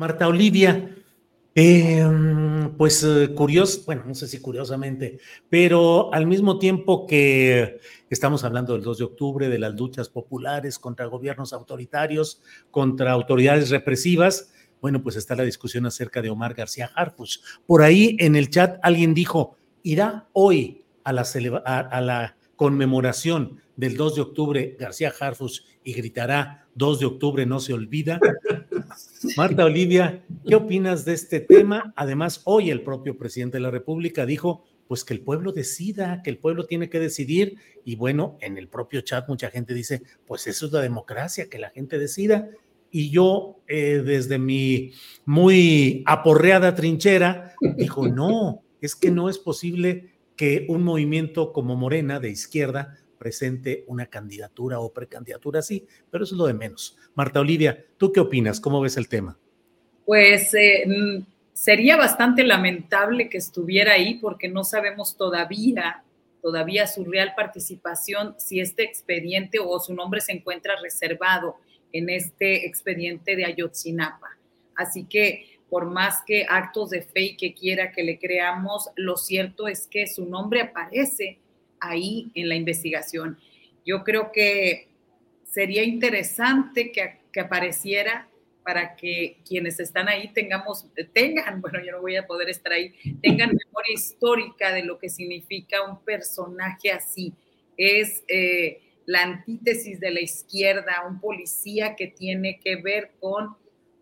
Marta Olivia, eh, pues eh, curioso, bueno, no sé si curiosamente, pero al mismo tiempo que estamos hablando del 2 de octubre, de las luchas populares contra gobiernos autoritarios, contra autoridades represivas, bueno, pues está la discusión acerca de Omar García Harfuch. Por ahí en el chat alguien dijo, irá hoy a la, a la conmemoración del 2 de octubre García Harfuch y gritará 2 de octubre no se olvida. Marta Olivia, ¿qué opinas de este tema? Además, hoy el propio presidente de la República dijo, pues que el pueblo decida, que el pueblo tiene que decidir. Y bueno, en el propio chat mucha gente dice, pues eso es la democracia, que la gente decida. Y yo, eh, desde mi muy aporreada trinchera, dijo, no, es que no es posible que un movimiento como Morena de izquierda presente una candidatura o precandidatura así, pero eso es lo de menos. Marta Olivia, ¿tú qué opinas? ¿Cómo ves el tema? Pues eh, mm, sería bastante lamentable que estuviera ahí porque no sabemos todavía, todavía su real participación, si este expediente o su nombre se encuentra reservado en este expediente de Ayotzinapa. Así que por más que actos de fe y que quiera que le creamos, lo cierto es que su nombre aparece ahí en la investigación. Yo creo que sería interesante que, que apareciera para que quienes están ahí tengamos, tengan, bueno, yo no voy a poder estar ahí, tengan memoria histórica de lo que significa un personaje así. Es eh, la antítesis de la izquierda, un policía que tiene que ver con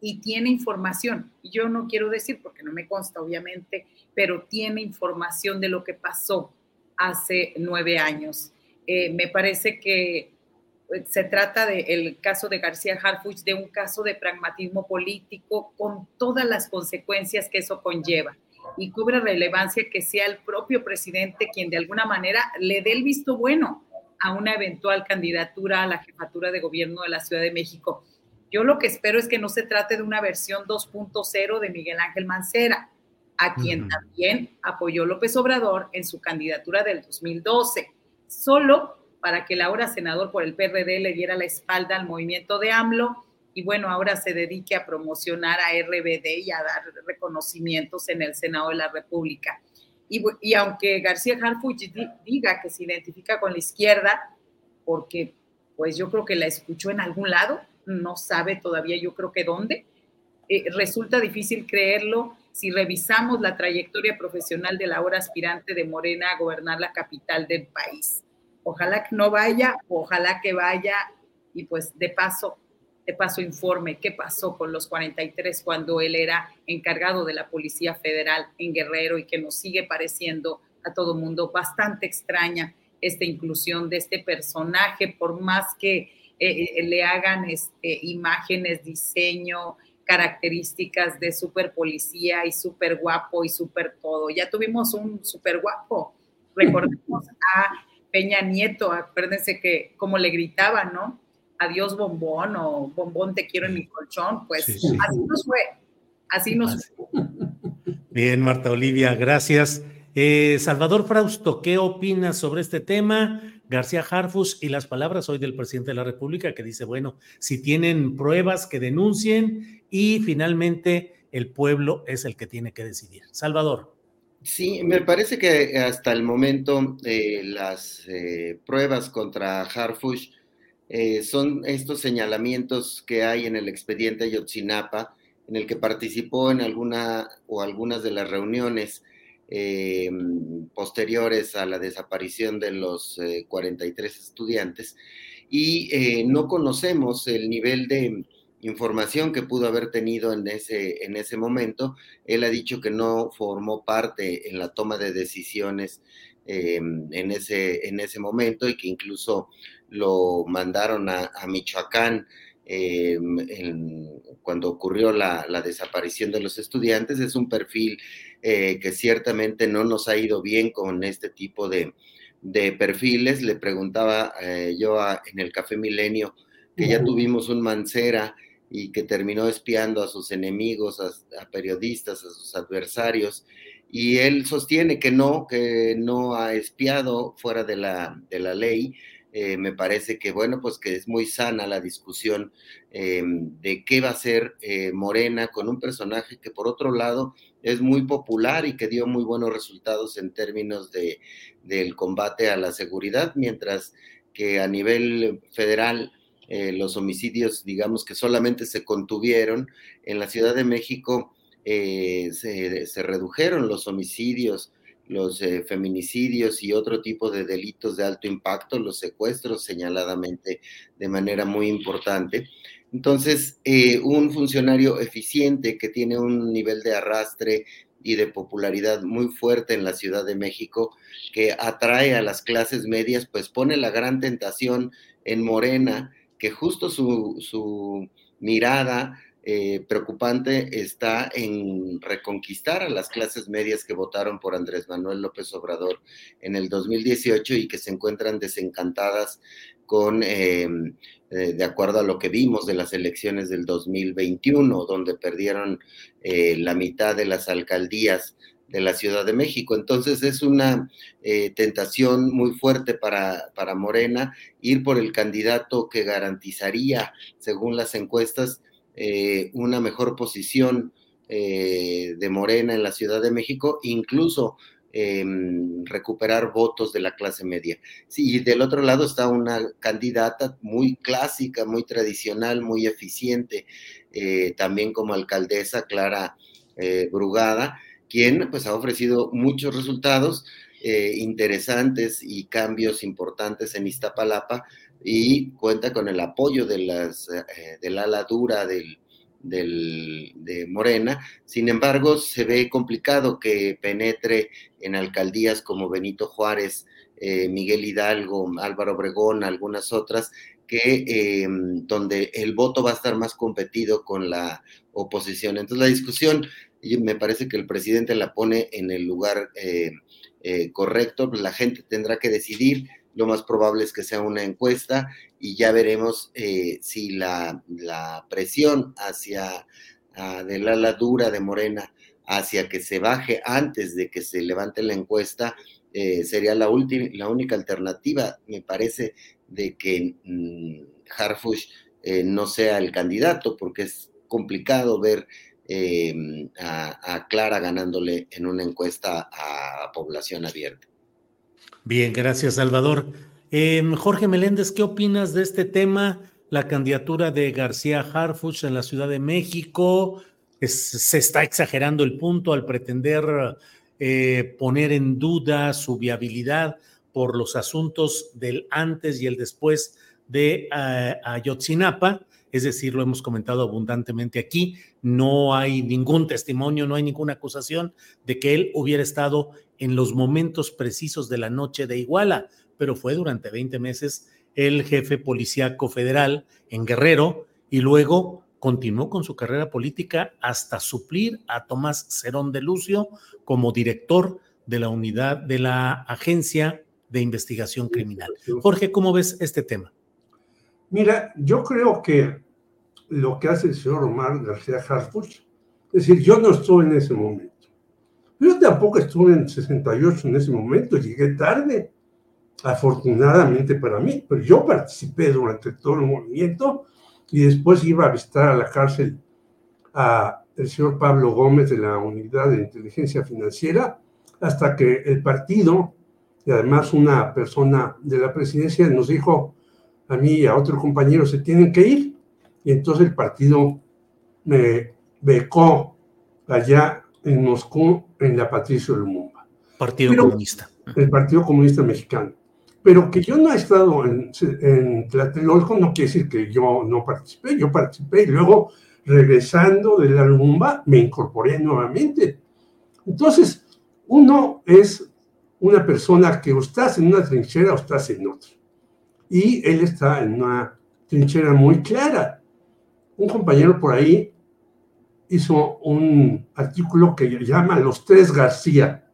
y tiene información. Yo no quiero decir, porque no me consta, obviamente, pero tiene información de lo que pasó hace nueve años. Eh, me parece que se trata del caso de García Harfuch, de un caso de pragmatismo político con todas las consecuencias que eso conlleva. Y cubre relevancia que sea el propio presidente quien de alguna manera le dé el visto bueno a una eventual candidatura a la jefatura de gobierno de la Ciudad de México. Yo lo que espero es que no se trate de una versión 2.0 de Miguel Ángel Mancera, a quien uh -huh. también apoyó López Obrador en su candidatura del 2012, solo para que el ahora senador por el PRD le diera la espalda al movimiento de AMLO y bueno, ahora se dedique a promocionar a RBD y a dar reconocimientos en el Senado de la República. Y, y aunque García Harfuch diga que se identifica con la izquierda, porque pues yo creo que la escuchó en algún lado, no sabe todavía yo creo que dónde. Eh, resulta difícil creerlo si revisamos la trayectoria profesional de la ahora aspirante de Morena a gobernar la capital del país. Ojalá que no vaya, ojalá que vaya y pues de paso, de paso informe qué pasó con los 43 cuando él era encargado de la Policía Federal en Guerrero y que nos sigue pareciendo a todo mundo bastante extraña esta inclusión de este personaje, por más que eh, eh, le hagan este, imágenes, diseño, características de super policía y súper guapo y súper todo. Ya tuvimos un súper guapo. Recordemos a Peña Nieto, acuérdense que como le gritaba, ¿no? Adiós bombón o bombón te quiero en mi colchón, pues así nos fue, así nos fue. Bien, Marta Olivia, gracias. Eh, Salvador Frausto, ¿qué opinas sobre este tema? García Harfus y las palabras hoy del presidente de la República que dice, bueno, si tienen pruebas que denuncien y finalmente el pueblo es el que tiene que decidir. Salvador. Sí, me parece que hasta el momento eh, las eh, pruebas contra Harfush eh, son estos señalamientos que hay en el expediente Ayotzinapa, en el que participó en alguna o algunas de las reuniones posteriores a la desaparición de los 43 estudiantes, y no conocemos el nivel de información que pudo haber tenido en ese, en ese momento. Él ha dicho que no formó parte en la toma de decisiones en, ese, en ese momento y que incluso lo mandaron a, Michoacán cuando ocurrió la, desaparición de los estudiantes. Es un perfil eh, que ciertamente no nos ha ido bien con este tipo de, perfiles. Le preguntaba eh, yo en el Café Milenio que ya tuvimos un Mancera y que terminó espiando a sus enemigos, a, periodistas, a sus adversarios. Y él sostiene que no, que no ha espiado fuera de la, de la ley. Eh, me parece que, bueno, pues que es muy sana la discusión eh, de qué va a ser eh, Morena con un personaje que, por otro lado, es muy popular y que dio muy buenos resultados en términos de, del combate a la seguridad, mientras que a nivel federal eh, los homicidios, digamos que solamente se contuvieron. En la Ciudad de México eh, se, redujeron los homicidios, los eh, feminicidios y otro tipo de delitos de alto impacto, los secuestros señaladamente de manera muy importante. Entonces, un funcionario eficiente que tiene un nivel de arrastre y de popularidad muy fuerte en la Ciudad de México, que atrae a las clases medias, pues pone la gran tentación en Morena que justo su, mirada eh, preocupante está en reconquistar a las clases medias que votaron por Andrés Manuel López Obrador en el 2018 y que se encuentran desencantadas con, em, eh, de acuerdo a lo que vimos de las elecciones del 2021, donde perdieron eh, la mitad de las alcaldías de la Ciudad de México. Entonces es una eh, tentación muy fuerte para, para, Morena ir por el candidato que garantizaría, según las encuestas, eh, una mejor posición eh, de Morena en la Ciudad de México, incluso em, recuperar votos de la clase media. Sí, y del otro lado está una candidata muy clásica, muy tradicional, muy eficiente, también como alcaldesa, Clara Brugada, quien pues ha ofrecido muchos resultados eh, interesantes y cambios importantes en Iztapalapa y cuenta con el apoyo de las eh, del ala dura del, de Morena. Sin embargo, se ve complicado que penetre en alcaldías como Benito Juárez, eh, Miguel Hidalgo, Álvaro Obregón, algunas otras, que donde el voto va a estar más competido con la oposición. Entonces la discusión me parece que el presidente la pone en el lugar eh, eh, correcto, pues la gente tendrá que decidir, lo más probable es que sea una encuesta y ya veremos eh, si la, presión hacia de la ala dura de Morena hacia que se baje antes de que se levante la encuesta sería la, la única alternativa, me parece, de que mm, Harfush no sea el candidato, porque es complicado ver Em, a, Clara ganándole en una encuesta a población abierta. Bien, gracias Salvador. Em, Jorge Meléndez, ¿qué opinas de este tema la candidatura de García Harfuch en la Ciudad de México. se está exagerando el punto al pretender eh, poner en duda su viabilidad por los asuntos del antes y el después de uh, Ayotzinapa. Es decir, lo hemos comentado abundantemente aquí, no hay ningún testimonio, no hay ninguna acusación de que él hubiera estado en los momentos precisos de la noche de Iguala, pero fue durante 20 meses el jefe policíaco federal en Guerrero y luego continuó con su carrera política hasta suplir a Tomás Cerón de Lucio como director de la unidad de la Agencia de Investigación Criminal. Jorge, ¿cómo ves este tema? Mira, yo creo que lo que hace el señor Omar García Harfuch, es decir, yo no estuve en ese momento. Yo tampoco estuve en 68 en ese momento, llegué tarde, afortunadamente para mí, pero yo participé durante todo el movimiento y después iba a visitar a la cárcel a el señor Pablo Gómez de la Unidad de Inteligencia Financiera, hasta que el partido, y además una persona de la presidencia, nos dijo a mí y a otro compañero, se tienen que ir, y entonces el partido me becó allá en Moscú, en la Patricio Lumumba. Partido Comunista. El Partido Comunista Mexicano. Pero que yo no he estado en, en Tlatelolco no quiere decir que yo no participé, yo participé y luego regresando de la Lumumba me incorporé nuevamente. Entonces, uno es una persona que o estás en una trinchera o estás en otra. Y él está en una trinchera muy clara. Un compañero por ahí hizo un artículo que llama Los Tres García.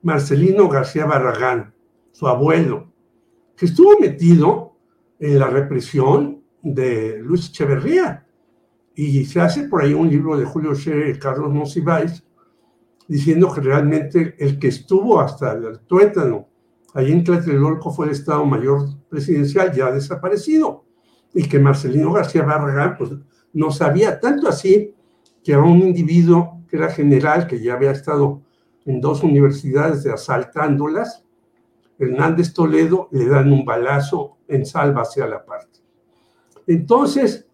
Marcelino García Barragán, su abuelo, que estuvo metido en la represión de Luis Echeverría. Y se hace por ahí un libro de Julio Scherer y Carlos Monsiváis diciendo que realmente el que estuvo hasta el tuétano ahí en Tlatelolco fue el Estado Mayor Presidencial ya desaparecido y que Marcelino García Barragán pues, no sabía tanto así que a un individuo que era general, que ya había estado en dos universidades de asaltándolas, Hernández Toledo le dan un balazo en salva hacia la parte. Entonces,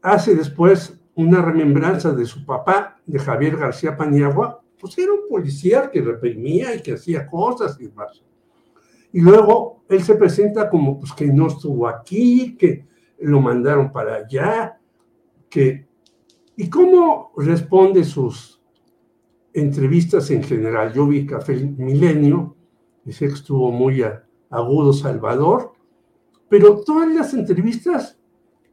hace después una remembranza de su papá, de Javier García Paniagua, pues era un policía que reprimía y que hacía cosas y más. Y luego él se presenta como pues que no estuvo aquí, que lo mandaron para allá, que... ¿Y cómo responde sus entrevistas en general? Yo vi Café Milenio Dice que estuvo muy agudo Salvador, pero todas las entrevistas,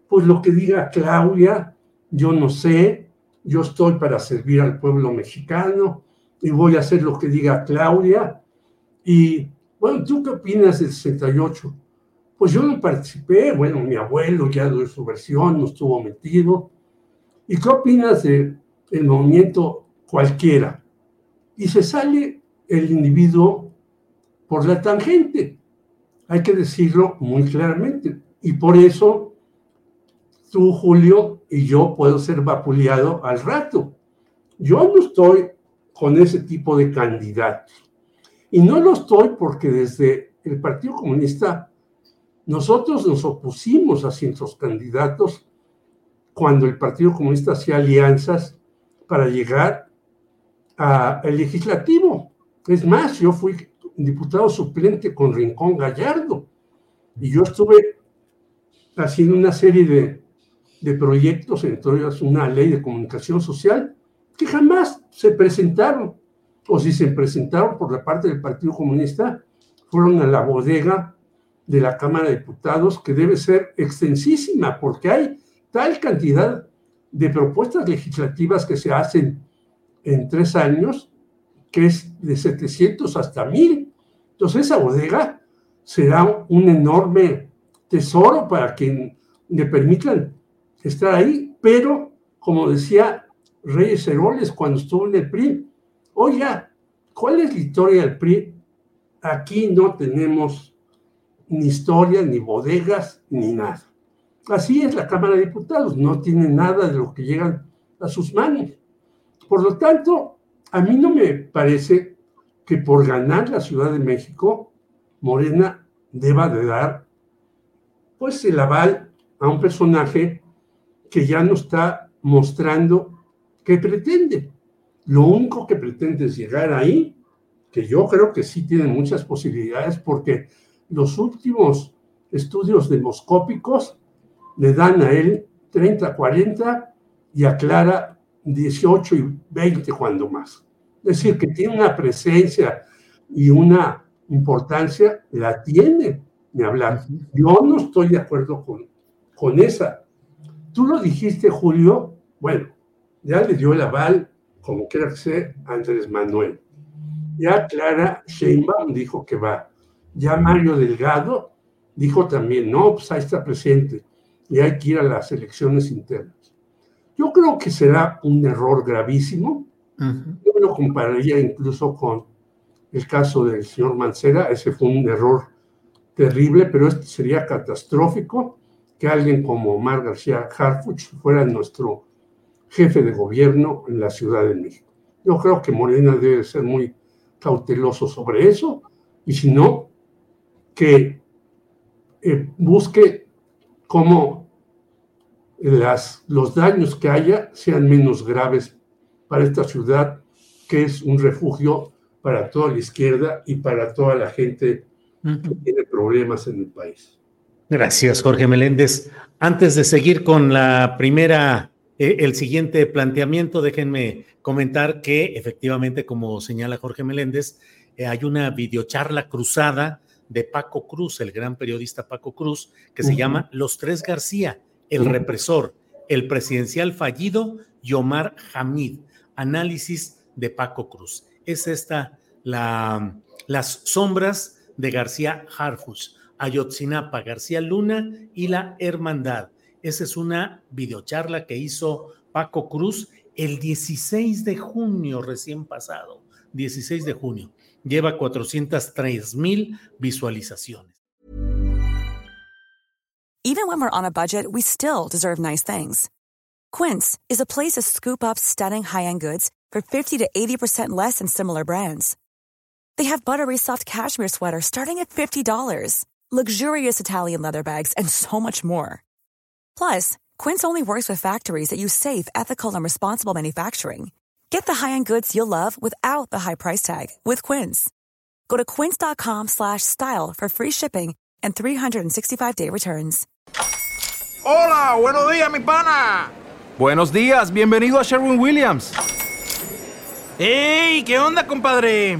pues lo que diga Claudia, yo no sé, yo estoy para servir al pueblo mexicano y voy a hacer lo que diga Claudia. Y bueno, ¿tú qué opinas del 68? Pues yo no participé, bueno, mi abuelo ya dio su versión, no estuvo metido. ¿Y qué opinas del el movimiento cualquiera? Y se sale el individuo por la tangente. Hay que decirlo muy claramente. Y por eso tú, Julio, y yo puedo ser vapuleado al rato. Yo no estoy con ese tipo de candidatos. Y no lo estoy porque desde el Partido Comunista nosotros nos opusimos a ciertos candidatos cuando el Partido Comunista hacía alianzas para llegar al legislativo. Es más, yo fui diputado suplente con Rincón Gallardo. Y yo estuve haciendo una serie de, de proyectos, entre ellos una ley de comunicación social, que jamás se presentaron. O si se presentaron por la parte del Partido Comunista, fueron a la bodega de la Cámara de Diputados, que debe ser extensísima, porque hay tal cantidad de propuestas legislativas que se hacen en tres años, que es de 700 hasta 1000. Entonces esa bodega será un enorme tesoro para quien le permitan estar ahí, pero como decía Reyes Heroles cuando estuvo en el PRI, oiga, ¿cuál es la historia del PRI? Aquí no tenemos ni historia, ni bodegas, ni nada. Así es la Cámara de Diputados, no tiene nada de lo que llegan a sus manos. Por lo tanto, a mí no me parece que por ganar la Ciudad de México, Morena deba de dar pues el aval a un personaje que ya no está mostrando qué pretende. Lo único que pretende es llegar ahí, que yo creo que sí tiene muchas posibilidades porque los últimos estudios demoscópicos le dan a él 30, 40 y a Clara 18 y 20 cuando más. Es decir, que tiene una presencia y una importancia, la tiene, ni hablar. Yo no estoy de acuerdo con, con esa. Tú lo dijiste, Julio, bueno, ya le dio el aval, como quiera que sea, Andrés Manuel. Ya Clara Sheinbaum dijo que va. Ya Mario Delgado dijo también, no, pues ahí está presente y hay que ir a las elecciones internas. Yo creo que será un error gravísimo. Yo lo compararía incluso con el caso del señor Mancera. Ese fue un error terrible, pero este sería catastrófico que alguien como Omar García Harfuch fuera nuestro jefe de gobierno en la Ciudad de México. Yo creo que Morena debe ser muy cauteloso sobre eso y si no, que eh, busque cómo las, los daños que haya sean menos graves para esta ciudad, que es un refugio para toda la izquierda y para toda la gente que tiene problemas en el país. Gracias, Jorge Meléndez. Antes de seguir con la primera, eh, el siguiente planteamiento, déjenme comentar que efectivamente, como señala Jorge Meléndez, eh, hay una videocharla cruzada de Paco Cruz, el gran periodista Paco Cruz, que se llama Los Tres García, el represor, el presidencial fallido y Omar Hamid, análisis de Paco Cruz. Es esta la, las sombras de García Harfus, Ayotzinapa, García Luna y la Hermandad. Esa es una videocharla que hizo Paco Cruz el 16 de junio recién pasado, 16 de junio lleva 403 mil visualizaciones. Even when we're on a budget, we still deserve nice things. Quince is a place to scoop up stunning high-end goods for 50 to 80% less than similar brands. They have buttery soft cashmere sweaters starting at $50, luxurious Italian leather bags, and so much more. Plus, Quince only works with factories that use safe, ethical, and responsible manufacturing. Get the high-end goods you'll love without the high price tag with Quince. Go to quince.com slash style for free shipping and 365-day returns. Hola, buenos días, mi pana. Buenos días, bienvenido a Sherwin Williams. ¡Ey! ¿Qué onda, compadre?